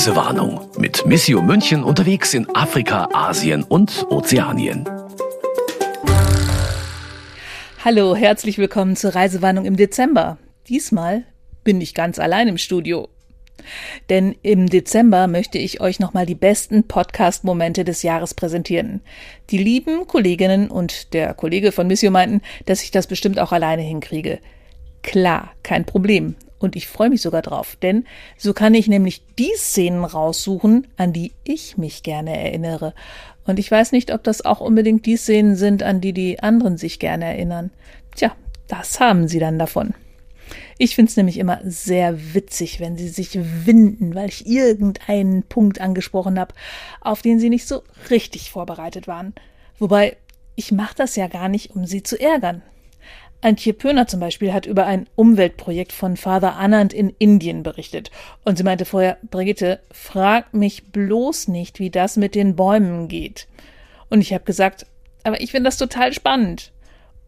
Reisewarnung mit Missio München unterwegs in Afrika, Asien und Ozeanien. Hallo, herzlich willkommen zur Reisewarnung im Dezember. Diesmal bin ich ganz allein im Studio. Denn im Dezember möchte ich euch nochmal die besten Podcast-Momente des Jahres präsentieren. Die lieben Kolleginnen und der Kollege von Missio meinten, dass ich das bestimmt auch alleine hinkriege. Klar, kein Problem. Und ich freue mich sogar drauf, denn so kann ich nämlich die Szenen raussuchen, an die ich mich gerne erinnere. Und ich weiß nicht, ob das auch unbedingt die Szenen sind, an die die anderen sich gerne erinnern. Tja, das haben sie dann davon. Ich finde es nämlich immer sehr witzig, wenn sie sich winden, weil ich irgendeinen Punkt angesprochen habe, auf den sie nicht so richtig vorbereitet waren. Wobei, ich mache das ja gar nicht, um sie zu ärgern. Antje Pöhner zum Beispiel hat über ein Umweltprojekt von Father Anand in Indien berichtet. Und sie meinte vorher, Brigitte, frag mich bloß nicht, wie das mit den Bäumen geht. Und ich habe gesagt, aber ich finde das total spannend.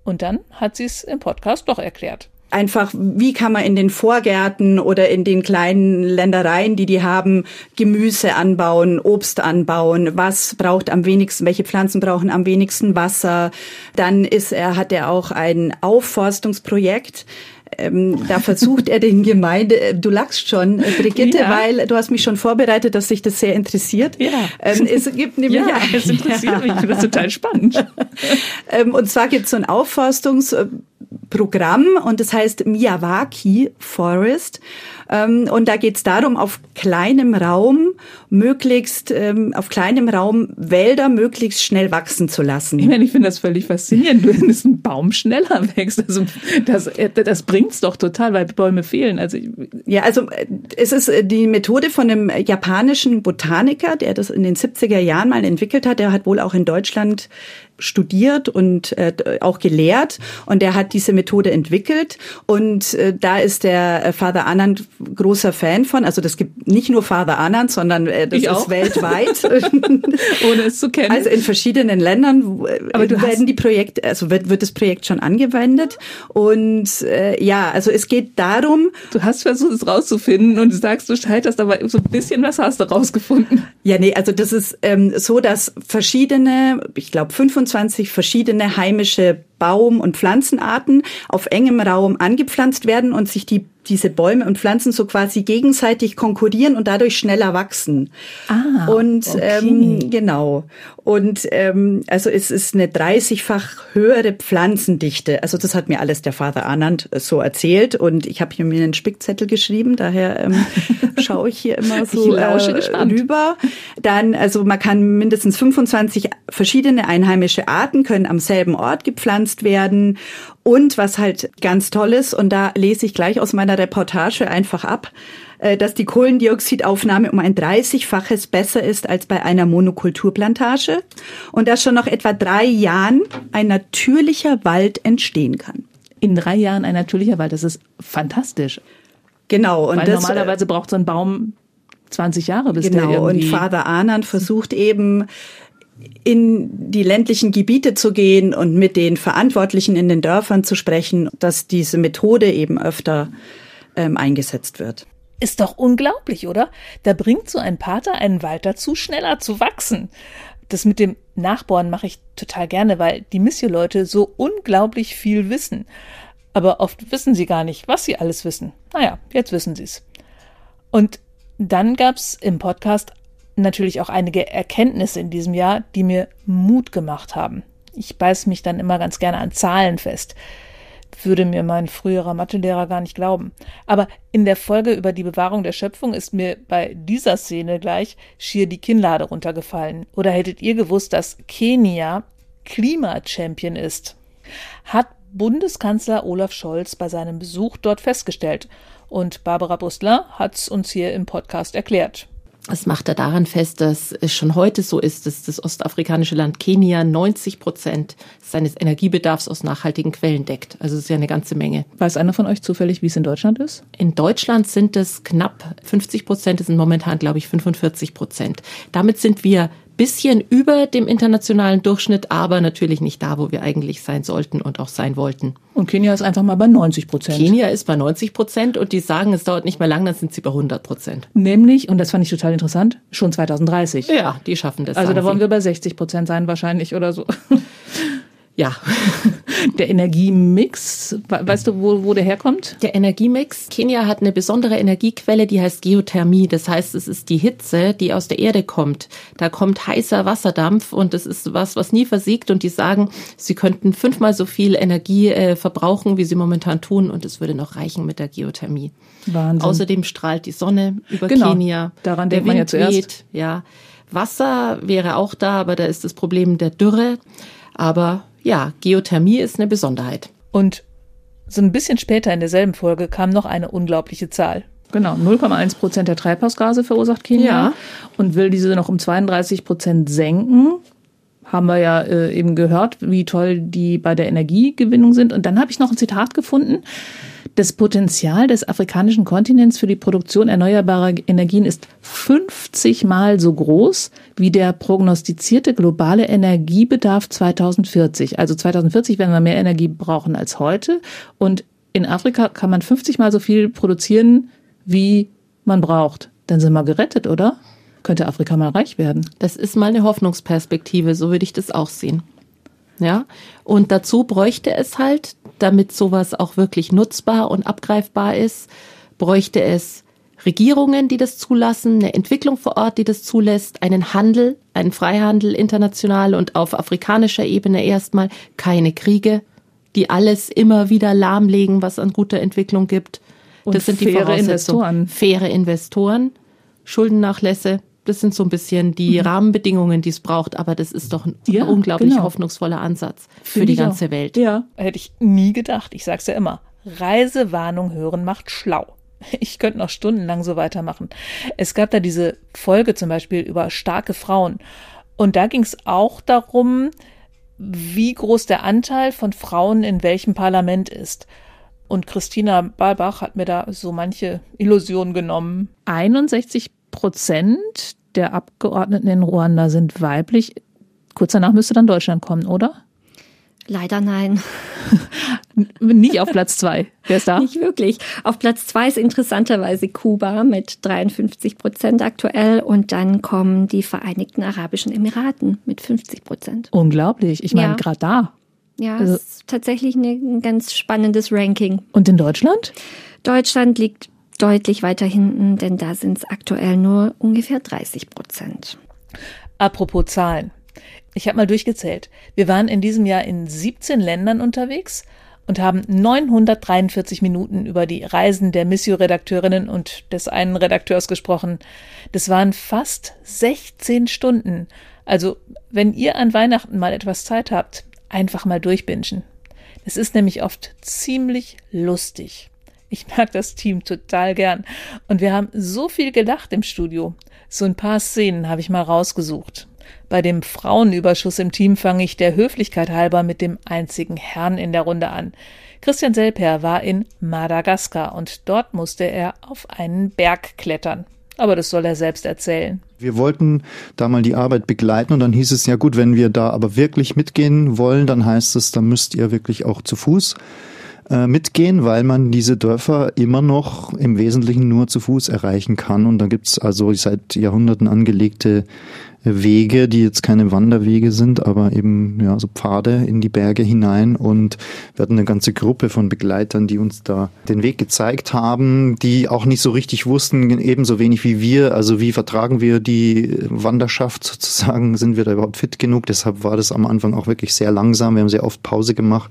Und dann hat sie es im Podcast doch erklärt einfach, wie kann man in den Vorgärten oder in den kleinen Ländereien, die die haben, Gemüse anbauen, Obst anbauen, was braucht am wenigsten, welche Pflanzen brauchen am wenigsten Wasser. Dann ist er, hat er auch ein Aufforstungsprojekt, ähm, da versucht er den Gemeinde, äh, du lachst schon, äh, Brigitte, ja. weil du hast mich schon vorbereitet, dass sich das sehr interessiert. Ja. Ähm, es gibt nämlich ja, es interessiert ja. mich, ich finde das total spannend. ähm, und zwar gibt es so ein Aufforstungsprogramm und das heißt Miyawaki Forest. Ähm, und da geht es darum, auf kleinem Raum möglichst, ähm, auf kleinem Raum Wälder möglichst schnell wachsen zu lassen. Ich meine, ich finde das völlig faszinierend, dass ein Baum schneller wächst. Also das, das bringt's doch total, weil Bäume fehlen. Also ja, also es ist äh, die Methode von einem japanischen Botaniker, der das in den 70er Jahren mal entwickelt hat. Der hat wohl auch in Deutschland studiert und äh, auch gelehrt und der hat diese Methode entwickelt und äh, da ist der äh, Father Anand großer Fan von. Also das gibt nicht nur Father Anand, sondern äh, das ich ist auch. weltweit. Ohne es zu kennen. Also in verschiedenen Ländern äh, Aber du werden die Projekte, also wird, wird das Projekt schon angewendet und äh, ja, also es geht darum. Du hast versucht es rauszufinden und du sagst, du scheiterst, aber so ein bisschen was hast du rausgefunden. Ja, nee, also das ist ähm, so, dass verschiedene, ich glaube 25 25 verschiedene heimische Baum- und Pflanzenarten auf engem Raum angepflanzt werden und sich die diese Bäume und Pflanzen so quasi gegenseitig konkurrieren und dadurch schneller wachsen. Ah, und okay. ähm, genau. Und ähm, also es ist eine 30-fach höhere Pflanzendichte. Also das hat mir alles der Vater Anand so erzählt und ich habe hier mir einen Spickzettel geschrieben, daher ähm, schaue ich hier immer so äh, rüber. Dann, also man kann mindestens 25 verschiedene einheimische Arten können am selben Ort gepflanzt werden und was halt ganz toll ist, und da lese ich gleich aus meiner Reportage einfach ab, äh, dass die Kohlendioxidaufnahme um ein 30-faches besser ist als bei einer Monokulturplantage und dass schon nach etwa drei Jahren ein natürlicher Wald entstehen kann. In drei Jahren ein natürlicher Wald, das ist fantastisch. Genau. Und Weil das, normalerweise braucht so ein Baum 20 Jahre, bis genau, der irgendwie... Und Vater Anand versucht eben in die ländlichen Gebiete zu gehen und mit den Verantwortlichen in den Dörfern zu sprechen, dass diese Methode eben öfter ähm, eingesetzt wird. Ist doch unglaublich, oder? Da bringt so ein Pater einen Wald dazu, schneller zu wachsen. Das mit dem Nachbohren mache ich total gerne, weil die Missio-Leute so unglaublich viel wissen. Aber oft wissen sie gar nicht, was sie alles wissen. Naja, jetzt wissen sie es. Und dann gab's im Podcast natürlich auch einige Erkenntnisse in diesem Jahr, die mir Mut gemacht haben. Ich beiß mich dann immer ganz gerne an Zahlen fest. Würde mir mein früherer Mathelehrer gar nicht glauben. Aber in der Folge über die Bewahrung der Schöpfung ist mir bei dieser Szene gleich schier die Kinnlade runtergefallen. Oder hättet ihr gewusst, dass Kenia Klimachampion ist? Hat Bundeskanzler Olaf Scholz bei seinem Besuch dort festgestellt. Und Barbara Brustler hat's uns hier im Podcast erklärt. Das macht er daran fest, dass es schon heute so ist, dass das ostafrikanische Land Kenia 90 Prozent seines Energiebedarfs aus nachhaltigen Quellen deckt. Also das ist ja eine ganze Menge. Weiß einer von euch zufällig, wie es in Deutschland ist? In Deutschland sind es knapp 50 Prozent, es sind momentan, glaube ich, 45 Prozent. Damit sind wir bisschen über dem internationalen Durchschnitt, aber natürlich nicht da, wo wir eigentlich sein sollten und auch sein wollten. Und Kenia ist einfach mal bei 90 Prozent. Kenia ist bei 90 Prozent und die sagen, es dauert nicht mehr lang, dann sind sie bei 100 Prozent. Nämlich, und das fand ich total interessant, schon 2030. Ja, die schaffen das. Also da wollen wir bei 60 Prozent sein wahrscheinlich oder so. Ja. Der Energiemix, weißt du, wo, wo der herkommt? Der Energiemix. Kenia hat eine besondere Energiequelle, die heißt Geothermie. Das heißt, es ist die Hitze, die aus der Erde kommt. Da kommt heißer Wasserdampf und das ist was, was nie versiegt. Und die sagen, sie könnten fünfmal so viel Energie äh, verbrauchen, wie sie momentan tun. Und es würde noch reichen mit der Geothermie. Wahnsinn. Außerdem strahlt die Sonne über genau. Kenia. Daran denkt man ja zuerst. Weht, ja. Wasser wäre auch da, aber da ist das Problem der Dürre. Aber ja, Geothermie ist eine Besonderheit. Und so ein bisschen später in derselben Folge kam noch eine unglaubliche Zahl. Genau, 0,1 Prozent der Treibhausgase verursacht Kenia ja. und will diese noch um 32 Prozent senken. Haben wir ja äh, eben gehört, wie toll die bei der Energiegewinnung sind. Und dann habe ich noch ein Zitat gefunden das Potenzial des afrikanischen Kontinents für die Produktion erneuerbarer Energien ist 50 mal so groß wie der prognostizierte globale Energiebedarf 2040. Also 2040 werden wir mehr Energie brauchen als heute. Und in Afrika kann man 50 mal so viel produzieren, wie man braucht. Dann sind wir gerettet, oder? Könnte Afrika mal reich werden. Das ist mal eine Hoffnungsperspektive, so würde ich das auch sehen. Ja, und dazu bräuchte es halt, damit sowas auch wirklich nutzbar und abgreifbar ist, bräuchte es Regierungen, die das zulassen, eine Entwicklung vor Ort, die das zulässt, einen Handel, einen Freihandel international und auf afrikanischer Ebene erstmal keine Kriege, die alles immer wieder lahmlegen, was an guter Entwicklung gibt. Und das sind die faire Investoren. Faire Investoren, Schuldennachlässe, das sind so ein bisschen die mhm. Rahmenbedingungen, die es braucht, aber das ist doch ein ja, unglaublich genau. hoffnungsvoller Ansatz für Find die ganze auch. Welt. Ja, hätte ich nie gedacht. Ich sag's ja immer. Reisewarnung hören macht schlau. Ich könnte noch stundenlang so weitermachen. Es gab da diese Folge zum Beispiel über starke Frauen. Und da ging es auch darum, wie groß der Anteil von Frauen in welchem Parlament ist. Und Christina Balbach hat mir da so manche Illusionen genommen. 61 Prozent der Abgeordneten in Ruanda sind weiblich. Kurz danach müsste dann Deutschland kommen, oder? Leider nein. Nicht auf Platz zwei. Wer ist da? Nicht wirklich. Auf Platz zwei ist interessanterweise Kuba mit 53 Prozent aktuell und dann kommen die Vereinigten Arabischen Emiraten mit 50 Prozent. Unglaublich. Ich meine, ja. gerade da. Ja, also, ist tatsächlich ein ganz spannendes Ranking. Und in Deutschland? Deutschland liegt deutlich weiter hinten, denn da sind es aktuell nur ungefähr 30 Prozent. Apropos Zahlen. Ich habe mal durchgezählt. Wir waren in diesem Jahr in 17 Ländern unterwegs und haben 943 Minuten über die Reisen der Missio-Redakteurinnen und des einen Redakteurs gesprochen. Das waren fast 16 Stunden. Also, wenn ihr an Weihnachten mal etwas Zeit habt, einfach mal durchbingen. Es ist nämlich oft ziemlich lustig. Ich mag das Team total gern. Und wir haben so viel gelacht im Studio. So ein paar Szenen habe ich mal rausgesucht. Bei dem Frauenüberschuss im Team fange ich der Höflichkeit halber mit dem einzigen Herrn in der Runde an. Christian Selper war in Madagaskar und dort musste er auf einen Berg klettern. Aber das soll er selbst erzählen. Wir wollten da mal die Arbeit begleiten und dann hieß es ja gut, wenn wir da aber wirklich mitgehen wollen, dann heißt es, dann müsst ihr wirklich auch zu Fuß äh, mitgehen, weil man diese Dörfer immer noch im Wesentlichen nur zu Fuß erreichen kann. Und da gibt's also seit Jahrhunderten angelegte Wege, die jetzt keine Wanderwege sind, aber eben ja so Pfade in die Berge hinein und wir hatten eine ganze Gruppe von Begleitern, die uns da den Weg gezeigt haben, die auch nicht so richtig wussten, ebenso wenig wie wir, also wie vertragen wir die Wanderschaft sozusagen, sind wir da überhaupt fit genug? Deshalb war das am Anfang auch wirklich sehr langsam. Wir haben sehr oft Pause gemacht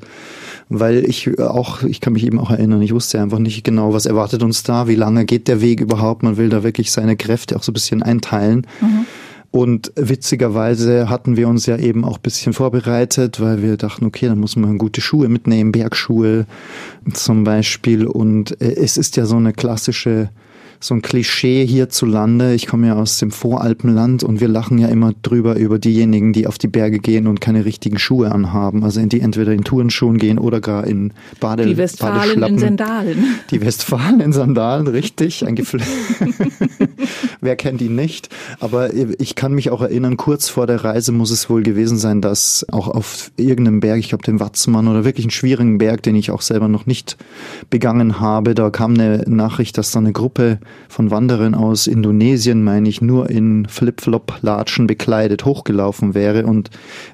weil ich auch, ich kann mich eben auch erinnern, ich wusste einfach nicht genau, was erwartet uns da, wie lange geht der Weg überhaupt. Man will da wirklich seine Kräfte auch so ein bisschen einteilen. Mhm. Und witzigerweise hatten wir uns ja eben auch bisschen vorbereitet, weil wir dachten, okay, dann muss man gute Schuhe mitnehmen, Bergschuhe zum Beispiel. Und äh, es ist ja so eine klassische so ein Klischee hierzulande. Ich komme ja aus dem Voralpenland und wir lachen ja immer drüber über diejenigen, die auf die Berge gehen und keine richtigen Schuhe anhaben. Also die entweder in Tourenschuhen gehen oder gar in Bade Die Westfalen in Sandalen. Die Westfalen in Sandalen, richtig. Ein Gefl Wer kennt ihn nicht? Aber ich kann mich auch erinnern, kurz vor der Reise muss es wohl gewesen sein, dass auch auf irgendeinem Berg, ich glaube den Watzmann oder wirklich einen schwierigen Berg, den ich auch selber noch nicht begangen habe, da kam eine Nachricht, dass da eine Gruppe von Wanderern aus Indonesien, meine ich, nur in Flip-Flop-Latschen bekleidet hochgelaufen wäre und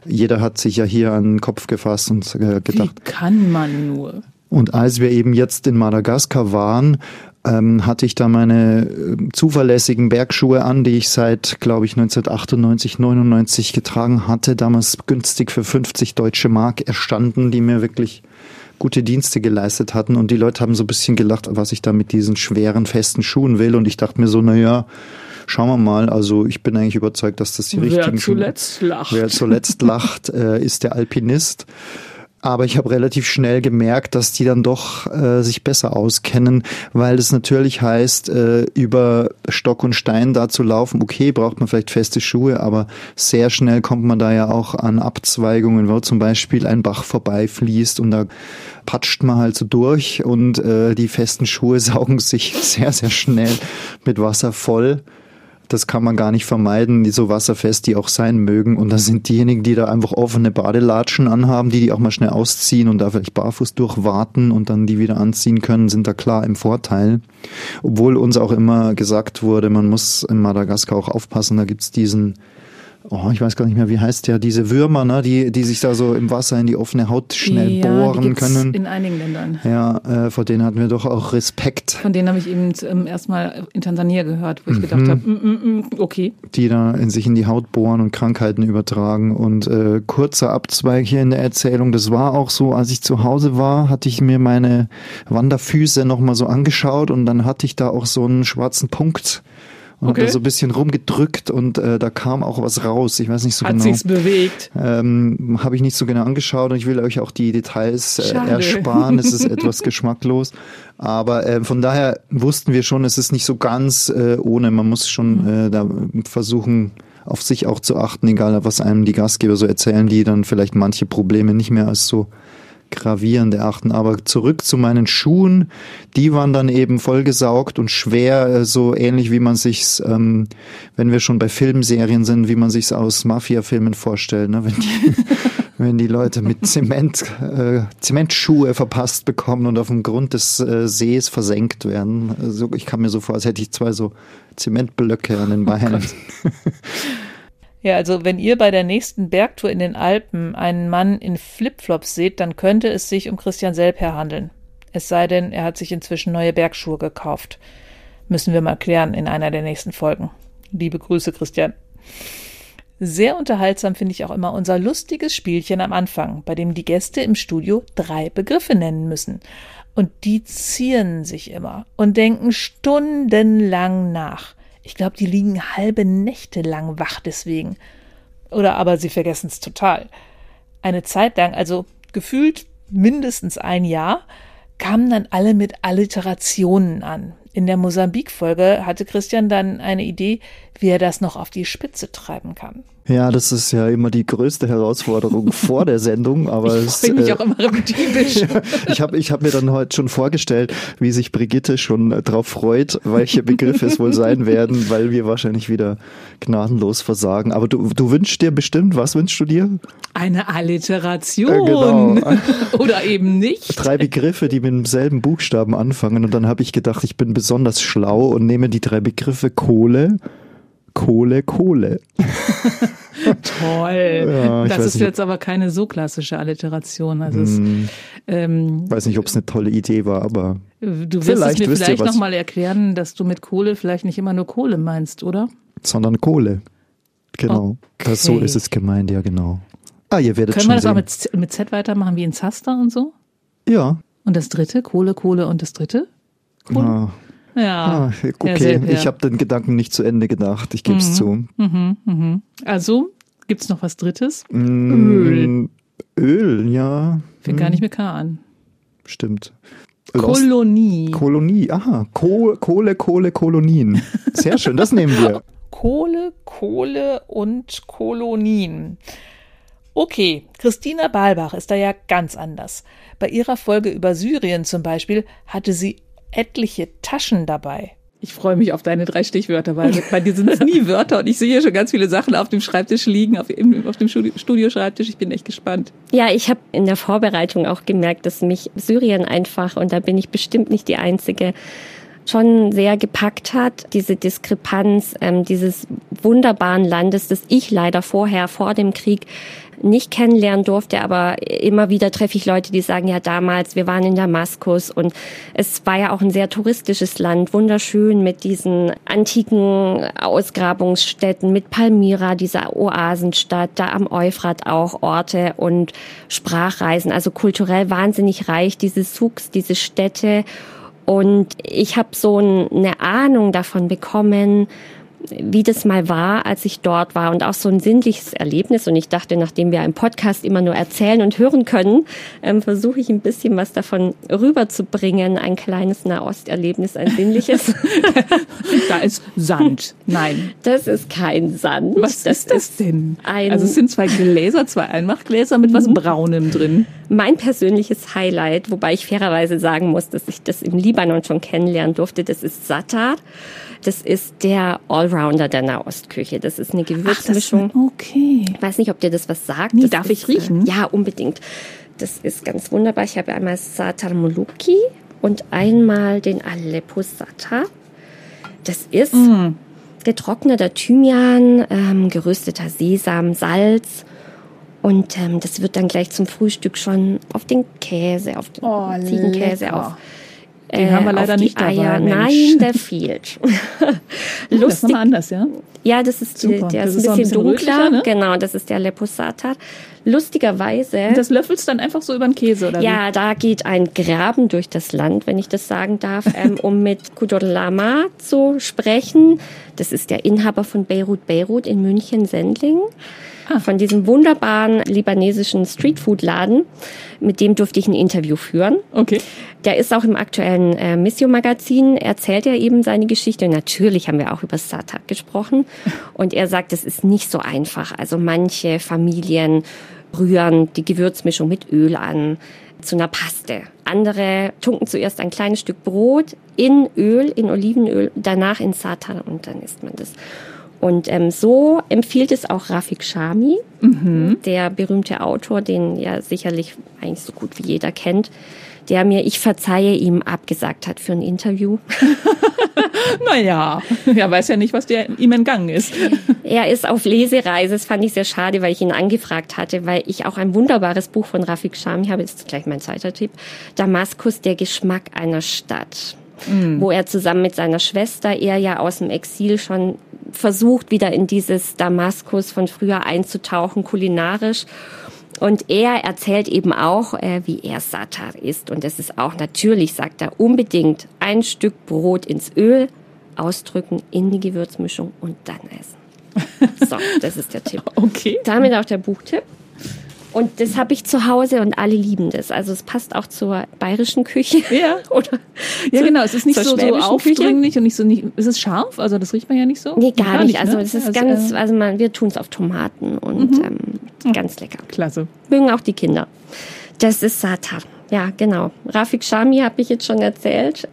jeder hat sich ja hier an den Kopf gefasst und äh, gedacht. Wie kann man nur? Und als wir eben jetzt in Madagaskar waren, ähm, hatte ich da meine äh, zuverlässigen Bergschuhe an, die ich seit, glaube ich, 1998, 99 getragen hatte, damals günstig für 50 deutsche Mark erstanden, die mir wirklich gute Dienste geleistet hatten. Und die Leute haben so ein bisschen gelacht, was ich da mit diesen schweren, festen Schuhen will. Und ich dachte mir so, na ja, schauen wir mal. Also ich bin eigentlich überzeugt, dass das die Wer richtigen zuletzt Schuhe. lacht. Wer zuletzt lacht, äh, ist der Alpinist. Aber ich habe relativ schnell gemerkt, dass die dann doch äh, sich besser auskennen, weil das natürlich heißt, äh, über Stock und Stein da zu laufen, okay, braucht man vielleicht feste Schuhe, aber sehr schnell kommt man da ja auch an Abzweigungen, wo zum Beispiel ein Bach vorbeifließt und da patscht man halt so durch und äh, die festen Schuhe saugen sich sehr, sehr schnell mit Wasser voll das kann man gar nicht vermeiden, die so wasserfest die auch sein mögen. Und da sind diejenigen, die da einfach offene Badelatschen anhaben, die die auch mal schnell ausziehen und da vielleicht barfuß durchwarten und dann die wieder anziehen können, sind da klar im Vorteil. Obwohl uns auch immer gesagt wurde, man muss in Madagaskar auch aufpassen, da gibt's diesen oh, ich weiß gar nicht mehr, wie heißt der, diese Würmer, ne, die, die sich da so im Wasser in die offene Haut schnell ja, bohren können. In einigen Ländern. Ja, äh, vor denen hatten wir doch auch Respekt. Von denen habe ich eben ähm, erstmal in Tansania gehört, wo ich Mhm. gedacht habe, mm, mm, mm, okay. die da in sich in die Haut bohren und Krankheiten übertragen. Und äh, kurzer Abzweig hier in der Erzählung, das war auch so, als ich zu Hause war, hatte ich mir meine Wanderfüße nochmal so angeschaut und dann hatte ich da auch so einen schwarzen Punkt und Okay. so ein bisschen rumgedrückt und äh, da kam auch was raus. Ich weiß nicht so Hat genau. sich's bewegt. Ähm, Habe ich nicht so genau angeschaut und ich will euch auch die Details äh, Schade. ersparen. Es ist etwas geschmacklos. Aber äh, von daher wussten wir schon, es ist nicht so ganz äh, ohne. Man muss schon äh, da versuchen, auf sich auch zu achten, egal was einem die Gastgeber so erzählen, die dann vielleicht manche Probleme nicht mehr als so gravierend erachten. Aber zurück zu meinen Schuhen, die waren dann eben vollgesaugt und schwer, äh, so ähnlich wie man sich's, ähm, wenn wir schon bei Filmserien sind, wie man sich's aus Mafia-Filmen vorstellt, ne? wenn, die, wenn die Leute mit Zement, äh, Zementschuhe verpasst bekommen und auf dem Grund des äh, Sees versenkt werden. Also ich kam mir so vor, als hätte ich zwei so Zementblöcke an den Beinen. Ja, also wenn ihr bei der nächsten Bergtour in den Alpen einen Mann in Flipflops seht, dann könnte es sich um Christian Selper handeln. Es sei denn, er hat sich inzwischen neue Bergschuhe gekauft. Müssen wir mal klären in einer der nächsten Folgen. Liebe Grüße, Christian. Sehr unterhaltsam finde ich auch immer unser lustiges Spielchen am Anfang, bei dem die Gäste im Studio drei Begriffe nennen müssen. Und die zieren sich immer und denken stundenlang nach. Ich glaube, die liegen halbe Nächte lang wach deswegen. Oder aber sie vergessen es total. Eine Zeit lang, also gefühlt mindestens ein Jahr, kamen dann alle mit Alliterationen an. In der Mosambik-Folge hatte Christian dann eine Idee, wie er das noch auf die Spitze treiben kann. Ja, das ist ja immer die größte Herausforderung vor der Sendung, aber Ich freue mich äh, auch immer typisch. ich habe ich hab mir dann heute schon vorgestellt, wie sich Brigitte schon äh, drauf freut, welche Begriffe es wohl sein werden, weil wir wahrscheinlich wieder gnadenlos versagen. Aber du, du wünschst dir bestimmt, was wünschst du dir? Eine Alliteration. Äh, genau. Oder eben nicht. Drei Begriffe, die mit demselben Buchstaben anfangen. Und dann habe ich gedacht, ich bin besonders schlau und nehme die drei Begriffe Kohle, Kohle, Kohle. Toll. Ja, das ist nicht, jetzt aber keine so klassische Alliteration. Also es, ähm, Weiß nicht, ob es eine tolle Idee war, aber du wirst Vielleicht es mir vielleicht nochmal erklären, dass du mit Kohle vielleicht nicht immer nur Kohle meinst, oder? sondern Kohle. Genau. Das, so Okay. ist es gemeint, ja genau. Ah, ihr werdet Können schon wir das sehen. auch mit, Z- mit Z weitermachen, wie in Zaster und so? ja. Und das dritte? Kohle, Kohle und das dritte? Kohle? Ah, Ja. ah, okay, Selper. ich habe den Gedanken nicht zu Ende gedacht, ich gebe es zu. Also, gibt's noch was drittes? Mm, Öl, ja, Fängt gar nicht mit K an. stimmt. Lost Kolonie. Kolonie, aha. Kohle, Kohle, Kohle, Kolonien. Sehr schön, das nehmen wir. Kohle, Kohle und Kolonien. Okay, Christina Balbach ist da ja ganz anders. Bei ihrer Folge über Syrien zum Beispiel hatte sie etliche Taschen dabei. Ich freue mich auf deine drei Stichwörter, weil bei dir sind es nie Wörter und ich sehe hier schon ganz viele Sachen auf dem Schreibtisch liegen, auf, auf dem Studio- Studioschreibtisch. Ich bin echt gespannt. Ja, ich habe in der Vorbereitung auch gemerkt, dass mich Syrien einfach, und da bin ich bestimmt nicht die Einzige, schon sehr gepackt hat, diese Diskrepanz ähm, dieses wunderbaren Landes, das ich leider vorher, vor dem Krieg, nicht kennenlernen durfte, aber immer wieder treffe ich Leute, die sagen, ja damals, wir waren in Damaskus. Und es war ja auch ein sehr touristisches Land, wunderschön mit diesen antiken Ausgrabungsstätten, mit Palmyra, dieser Oasenstadt, da am Euphrat auch Orte und Sprachreisen, also kulturell wahnsinnig reich, diese Souks, diese Städte und ich habe so eine Ahnung davon bekommen, wie das mal war, als ich dort war und auch so ein sinnliches Erlebnis. Und ich dachte, nachdem wir im Podcast immer nur erzählen und hören können, ähm, versuche ich ein bisschen was davon rüberzubringen. Ein kleines Nahosterlebnis, ein sinnliches. Da ist Sand. Nein. Das ist kein Sand. Was ist das denn? ein- also es sind zwei Gläser, zwei Einmachgläser mit was Braunem drin. Mein persönliches Highlight, wobei ich fairerweise sagen muss, dass ich das im Libanon schon kennenlernen durfte, das ist Satar. Das ist der Allrounder der Nahostküche. Das ist eine Gewürzmischung. okay. Ich weiß nicht, ob dir das was sagt. Nee, das darf ist, ich riechen? Ja, unbedingt. Das ist ganz wunderbar. Ich habe einmal Satar Muluki und einmal den Aleppo Satar. Das ist Mm. getrockneter Thymian, ähm, gerösteter Sesam, Salz. Und ähm, das wird dann gleich zum Frühstück schon auf den Käse, auf den Oh, Ziegenkäse, lecker. auf Den haben wir auf leider nicht dabei, Eier. Mensch. Nein, der fehlt. Das ist Lustig, nochmal anders, ja? ja, das ist Super. der Das ist ist ein bisschen bisschen dunkler. ne? Genau, das ist der Leposata. Lustigerweise. Und das löffelst dann einfach so über den Käse, oder ja, da geht ein Graben durch das Land, wenn ich das sagen darf, ähm, um mit Kudor Lama zu sprechen. Das ist der Inhaber von Beirut Beirut in München Sendling. Ah. Von diesem wunderbaren libanesischen Streetfood-Laden. Mit dem durfte ich ein Interview führen. Okay. Der ist auch im aktuellen äh, Missio-Magazin, erzählt er eben seine Geschichte. Natürlich haben wir auch über Startup gesprochen. Und er sagt, es ist nicht so einfach. Also manche Familien rühren die Gewürzmischung mit Öl an zu einer Paste. Andere tunken zuerst ein kleines Stück Brot in Öl, in Olivenöl, danach in Satan und dann isst man das. Und ähm, so empfiehlt es auch Rafik Shami, der berühmte Autor, den ja sicherlich eigentlich so gut wie jeder kennt, der mir Ich verzeihe ihm abgesagt hat für ein Interview. Naja, ja, weiß ja nicht, was dir ihm entgangen ist. Er ist auf Lesereise. Das fand ich sehr schade, weil ich ihn angefragt hatte, weil ich auch ein wunderbares Buch von Rafik Shami habe. Ist gleich mein zweiter Tipp. Damaskus, der Geschmack einer Stadt. Wo er zusammen mit seiner Schwester, er ja aus dem Exil schon versucht, wieder in dieses Damaskus von früher einzutauchen, kulinarisch. Und er erzählt eben auch, äh, wie er Satar isst. Und das ist auch natürlich, sagt er, unbedingt ein Stück Brot ins Öl, ausdrücken in die Gewürzmischung und dann essen. So, das ist der Tipp. Okay. Damit auch der Buchtipp. Und das habe ich zu Hause und alle lieben das. Also es passt auch zur bayerischen Küche. Ja. Oder Ja, genau. Es ist nicht so, so schwäbischen Küche. aufdringlich und nicht so nicht. Ist es scharf? Also das riecht man ja nicht so. Nee, gar, nicht. Also ne? es ist Also, ganz, äh, also man, wir tun es auf Tomaten und ähm, ganz lecker. klasse. Mögen auch die Kinder. Das ist Satar. Ja, genau. Rafik Shami habe ich jetzt schon erzählt.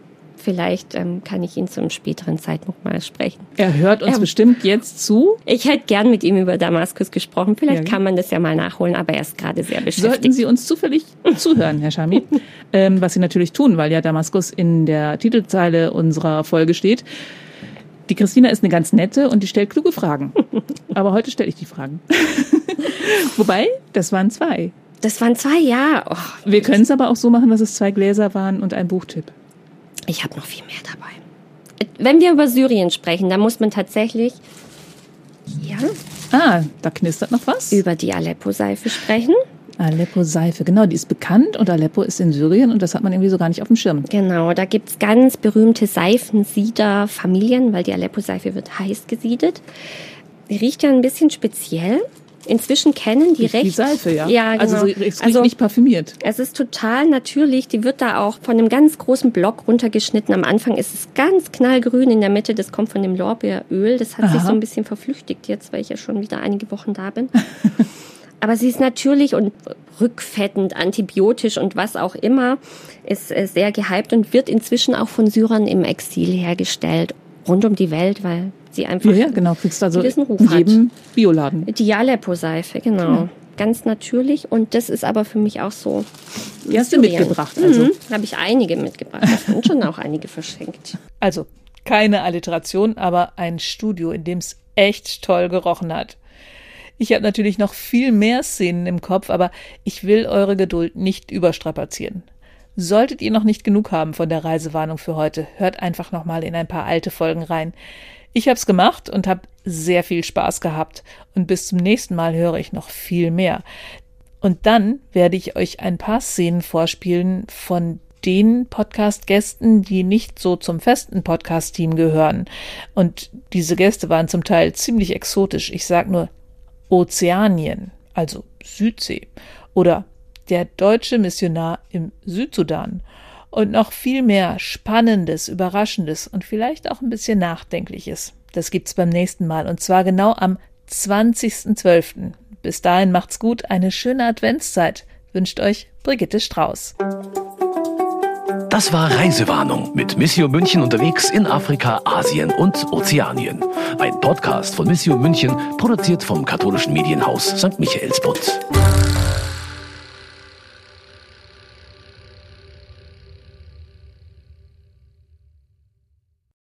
Vielleicht ähm, kann ich ihn zu einem späteren Zeitpunkt mal sprechen. Er hört uns Ja. bestimmt jetzt zu. Ich hätte gern mit ihm über Damaskus gesprochen. Vielleicht Ja. kann man das ja mal nachholen, aber er ist gerade sehr Sollten beschäftigt. Sie uns zufällig zuhören, Herr Schami, ähm, was Sie natürlich tun, weil ja Damaskus in der Titelzeile unserer Folge steht. Die Christina ist eine ganz nette und die stellt kluge Fragen. Aber heute stelle ich die Fragen. Wobei, das waren zwei. Das waren zwei Jahre. Oh, Wir können es aber auch so machen, dass es zwei Gläser waren und ein Buchtipp. Ich habe noch viel mehr dabei. Wenn wir über Syrien sprechen, dann muss man tatsächlich hier Ah, da knistert noch was. über die Aleppo-Seife sprechen. Aleppo-Seife, genau, die ist bekannt und Aleppo ist in Syrien und das hat man irgendwie so gar nicht auf dem Schirm. Genau, da gibt's ganz berühmte Seifensieder-Familien, weil die Aleppo-Seife wird heiß gesiedet. Die riecht ja ein bisschen speziell. Inzwischen kennen, die Die recht. Seife, ja. Ja, genau. Also so, es riecht nicht parfümiert. Es ist total natürlich. Die wird da auch von einem ganz großen Block runtergeschnitten. Am Anfang ist es ganz knallgrün in der Mitte. Das kommt von dem Lorbeeröl. Das hat sich Aha. so ein bisschen verflüchtigt jetzt, weil ich ja schon wieder einige Wochen da bin. Aber sie ist natürlich und rückfettend, antibiotisch und was auch immer, ist äh, sehr gehypt und wird inzwischen auch von Syrern im Exil hergestellt, rund um die Welt, weil sie einfach Ja, ja, genau. Kriegst also gewissen Ruf jedem Bioladen. die Aleppo-Seife, genau. Ganz natürlich. Und das ist aber für mich auch so. Die hast du mitgebracht, also. Mhm. Habe ich einige mitgebracht. Sind schon auch einige verschenkt. Also, keine Alliteration, aber ein Studio, in dem es echt toll gerochen hat. Ich habe natürlich noch viel mehr Szenen im Kopf, aber ich will eure Geduld nicht überstrapazieren. Solltet ihr noch nicht genug haben von der Reisewarnung für heute, hört einfach noch mal in ein paar alte Folgen rein. Ich habe es gemacht und habe sehr viel Spaß gehabt und bis zum nächsten Mal höre ich noch viel mehr. Und dann werde ich euch ein paar Szenen vorspielen von den Podcast-Gästen, die nicht so zum festen Podcast-Team gehören. Und diese Gäste waren zum Teil ziemlich exotisch. Ich sag nur Ozeanien, also Südsee, oder der deutsche Missionar im Südsudan und noch viel mehr Spannendes, Überraschendes und vielleicht auch ein bisschen Nachdenkliches. Das gibt's beim nächsten Mal und zwar genau am 20.12. Bis dahin macht's gut, eine schöne Adventszeit. Wünscht euch Brigitte Strauß. Das war Reisewarnung mit Missio München unterwegs in Afrika, Asien und Ozeanien. Ein Podcast von Missio München, produziert vom katholischen Medienhaus St. Michaelsbund.